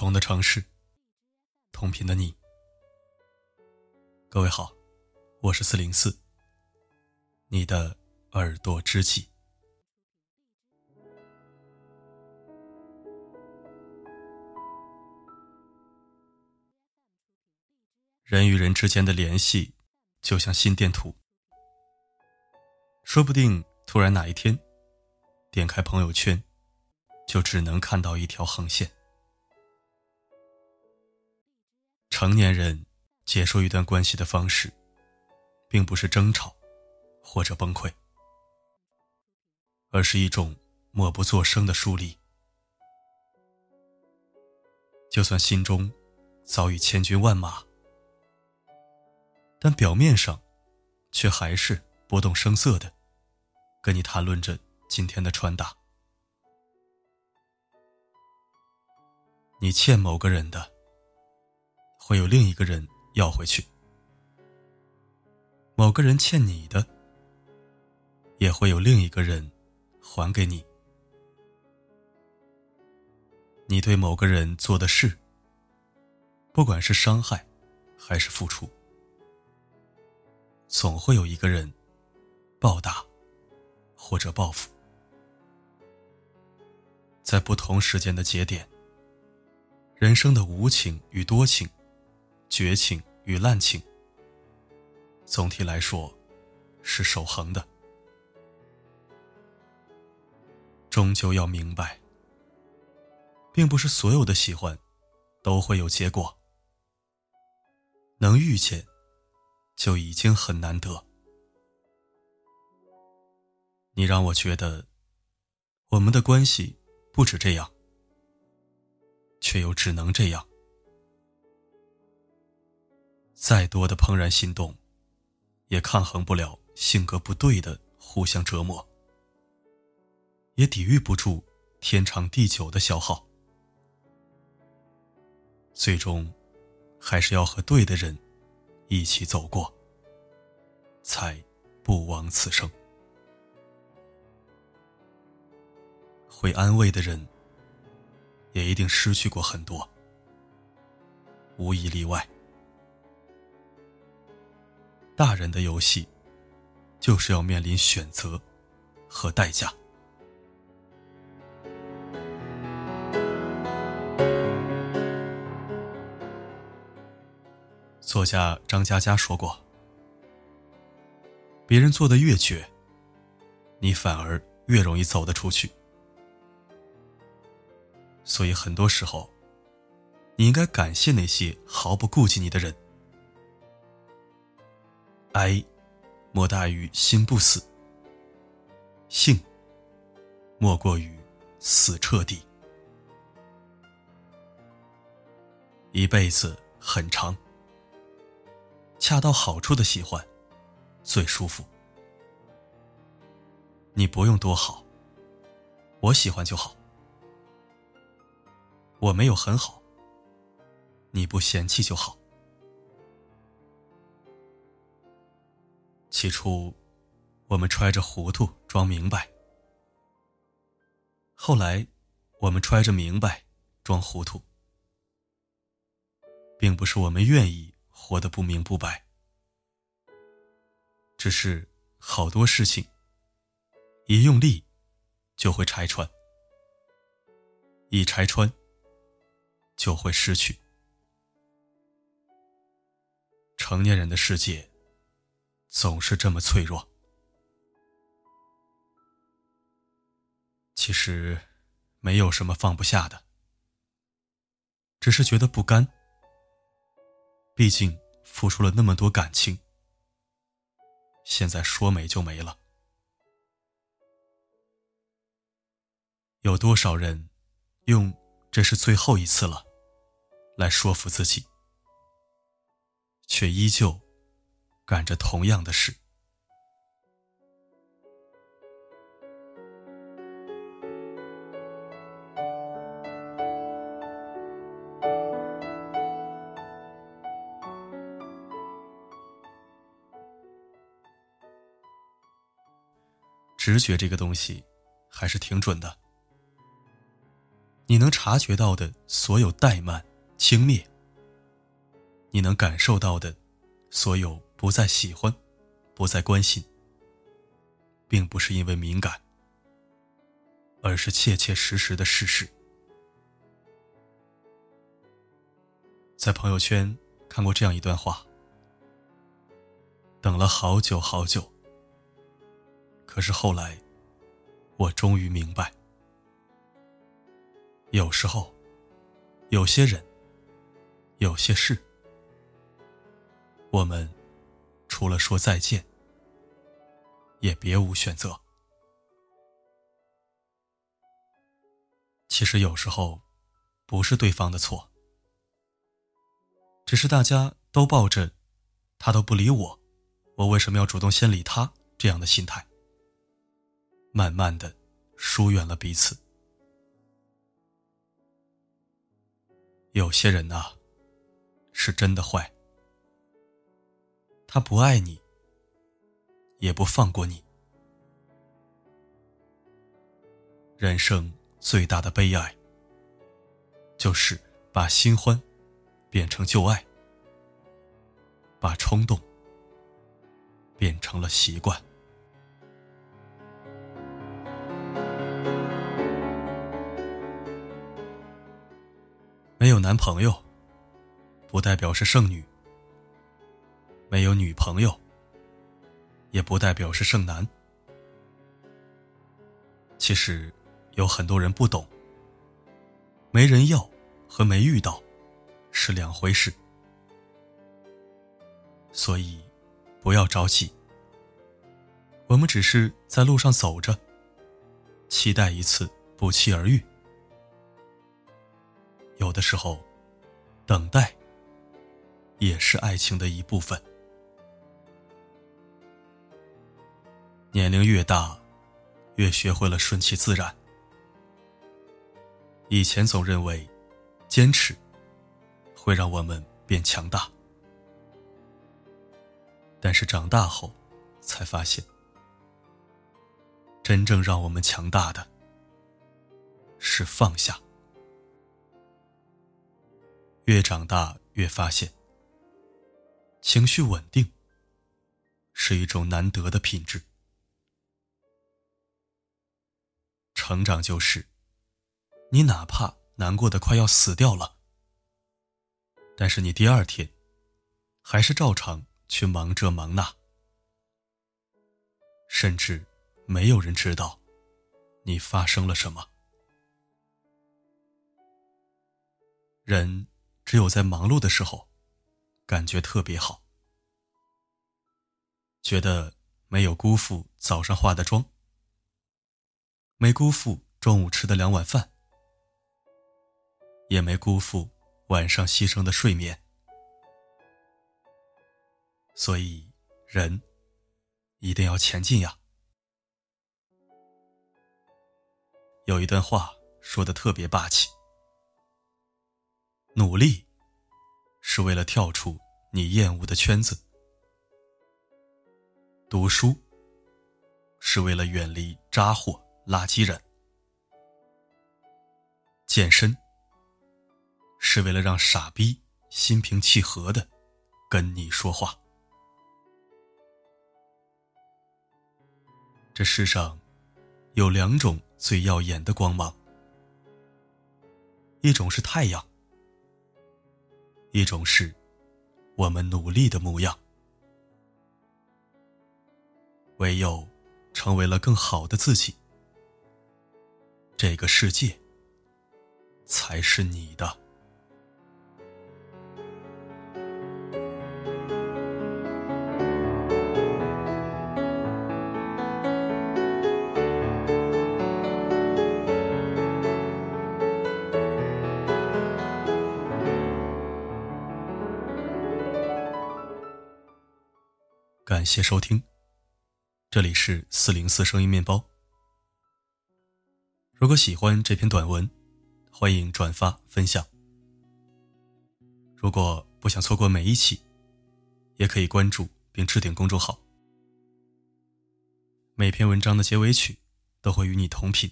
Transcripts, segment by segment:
同的城市，同频的你。各位好，我是四零四，你的耳朵知己。人与人之间的联系，就像心电图，说不定突然哪一天，点开朋友圈，就只能看到一条横线。成年人结束一段关系的方式，并不是争吵或者崩溃，而是一种默不作声的疏离。就算心中早已千军万马，但表面上却还是不动声色的跟你谈论着今天的穿搭。你欠某个人的。会有另一个人要回去，某个人欠你的，也会有另一个人还给你。你对某个人做的事，不管是伤害还是付出，总会有一个人报答或者报复，在不同时间的节点，人生的无情与多情。绝情与滥情，总体来说是守恒的。终究要明白，并不是所有的喜欢都会有结果。能遇见，就已经很难得。你让我觉得，我们的关系不止这样，却又只能这样。再多的怦然心动，也抗衡不了性格不对的互相折磨，也抵御不住天长地久的消耗。最终，还是要和对的人一起走过，才不枉此生。会安慰的人，也一定失去过很多，无一例外。大人的游戏，就是要面临选择和代价。作家张嘉佳说过：“别人做的越绝，你反而越容易走得出去。”所以很多时候，你应该感谢那些毫不顾及你的人。哀，莫大于心不死；幸，莫过于死彻底。一辈子很长，恰到好处的喜欢最舒服。你不用多好，我喜欢就好。我没有很好，你不嫌弃就好。起初，我们揣着糊涂装明白；后来，我们揣着明白装糊涂，并不是我们愿意活得不明不白，只是好多事情一用力就会拆穿，一拆穿就会失去。成年人的世界。总是这么脆弱。其实，没有什么放不下的，只是觉得不甘。毕竟付出了那么多感情，现在说没就没了。有多少人用“这是最后一次了”来说服自己，却依旧。干着同样的事，直觉这个东西还是挺准的。你能察觉到的所有怠慢、轻蔑，你能感受到的所有不再喜欢、不再关心，并不是因为敏感，而是切切实实的事实。在朋友圈看过这样一段话：等了好久好久，可是后来，我终于明白。有时候，有些人，有些事，我们除了说再见，也别无选择。其实有时候，不是对方的错，只是大家都抱着“他都不理我，我为什么要主动先理他”这样的心态，慢慢的疏远了彼此。有些人呐，是真的坏。他不爱你，也不放过你。人生最大的悲哀，就是把新欢变成旧爱，把冲动变成了习惯。没有男朋友，不代表是剩女；没有女朋友，也不代表是剩男。其实，有很多人不懂，没人要和没遇到是两回事。所以，不要着急，我们只是在路上走着，期待一次不期而遇。有的时候，等待也是爱情的一部分。年龄越大，越学会了顺其自然。以前总认为，坚持会让我们变强大，但是长大后才发现，真正让我们强大的是放下。越长大，越发现，情绪稳定是一种难得的品质。成长就是，你哪怕难过的快要死掉了，但是你第二天还是照常去忙这忙那，甚至没有人知道你发生了什么。人。只有在忙碌的时候，感觉特别好，觉得没有辜负早上化的妆，没辜负中午吃的两碗饭，也没辜负晚上牺牲的睡眠。所以，人一定要前进呀！有一段话说的特别霸气。努力，是为了跳出你厌恶的圈子；读书，是为了远离渣货、垃圾人；健身，是为了让傻逼心平气和的跟你说话。这世上有两种最耀眼的光芒，一种是太阳。一种是，我们努力的模样。唯有成为了更好的自己，这个世界才是你的。感谢收听，这里是四零四声音面包。如果喜欢这篇短文，欢迎转发分享。如果不想错过每一期，也可以关注并置顶公众号。每篇文章的结尾曲都会与你同频。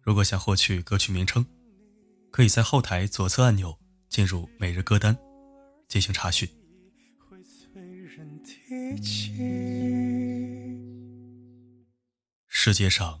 如果想获取歌曲名称，可以在后台左侧按钮进入每日歌单进行查询。世界上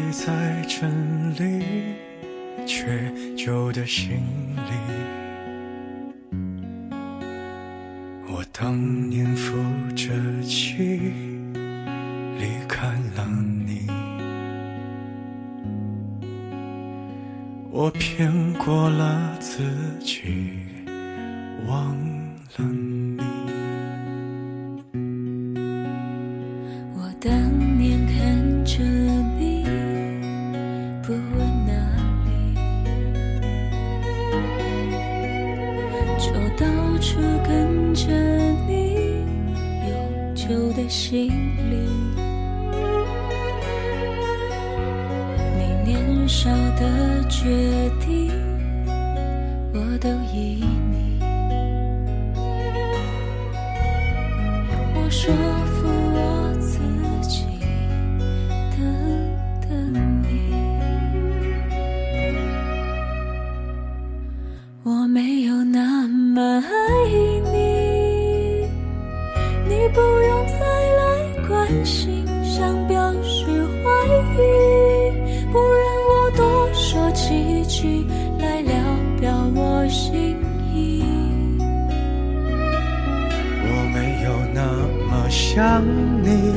在整理，却旧的行李。我当年负着气，离开了你。我骗过了自己，忘了你。我当年心里，你年少的决定，我都已想你，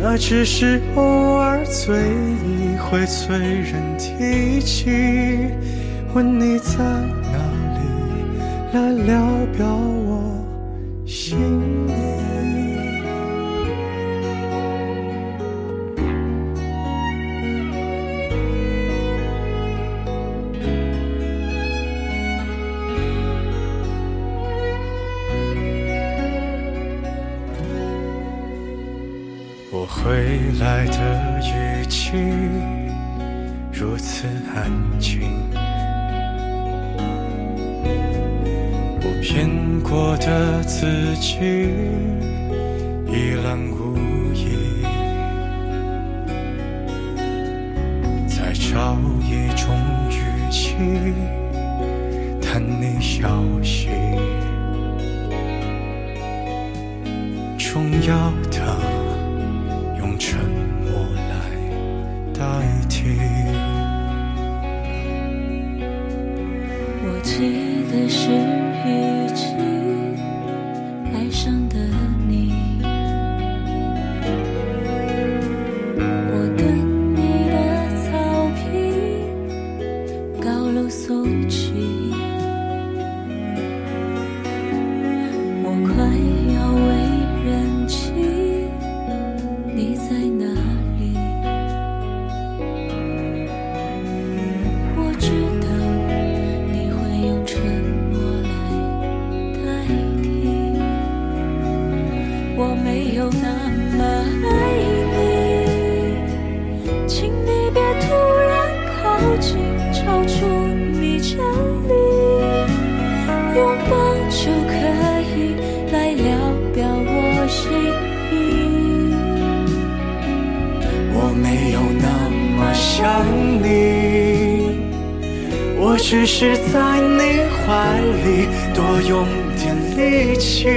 那只是偶尔醉意会催人提起，问你在哪里，来聊表我心。来的语气如此安静，我骗过的自己一览无遗，在找一种语气谈你消息，重要的。情超出你常理，拥抱就可以来聊表我心意。我没有那么想你，我只是在你怀里多用点力气，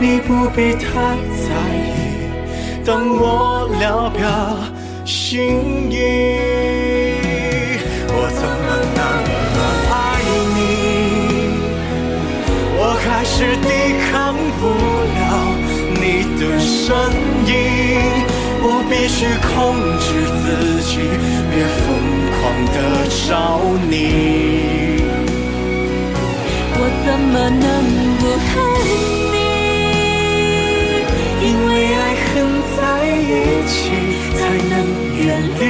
你不必太在意。当我聊表心意。声音。我必须控制自己，别疯狂的找你。我怎么能不恨你？因为爱恨在一起，才能远离